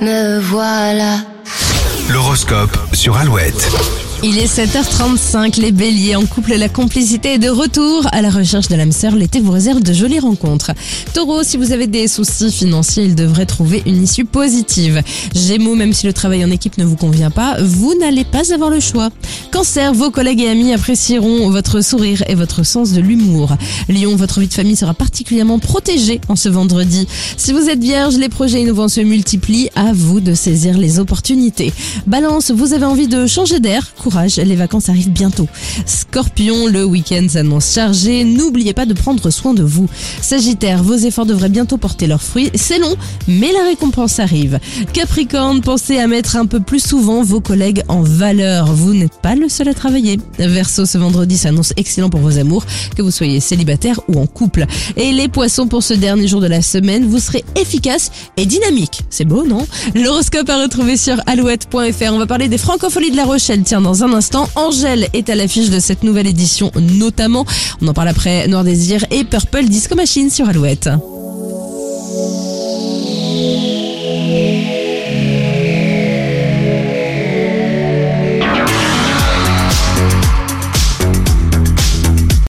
me voilà. L'horoscope sur Alouette. Il est 7h35, les béliers en couple, la complicité est de retour. À la recherche de l'âme sœur, l'été vous réserve de jolies rencontres. Taureau, si vous avez des soucis financiers, il devrait trouver une issue positive. Gémeaux, même si le travail en équipe ne vous convient pas, vous n'allez pas avoir le choix. Cancer, vos collègues et amis apprécieront votre sourire et votre sens de l'humour. Lion, votre vie de famille sera particulièrement protégée en ce vendredi. Si vous êtes vierge, les projets innovants se multiplient, à vous de saisir les opportunités. Balance, vous avez envie de changer d'air, les vacances arrivent bientôt. Scorpion, le week-end s'annonce chargé, n'oubliez pas de prendre soin de vous. Sagittaire, vos efforts devraient bientôt porter leurs fruits, c'est long, mais la récompense arrive. Capricorne, pensez à mettre un peu plus souvent vos collègues en valeur, vous n'êtes pas le seul à travailler. Verseau, ce vendredi s'annonce excellent pour vos amours, que vous soyez célibataire ou en couple. Et les poissons, pour ce dernier jour de la semaine, vous serez efficace et dynamique. C'est beau, non? L'horoscope à retrouver sur alouette.fr. On va parler des francopholies de la Rochelle. Tiens, dans un instant, Angèle est à l'affiche de cette nouvelle édition notamment. On en parle après Noir Désir et Purple Disco Machine sur Alouette.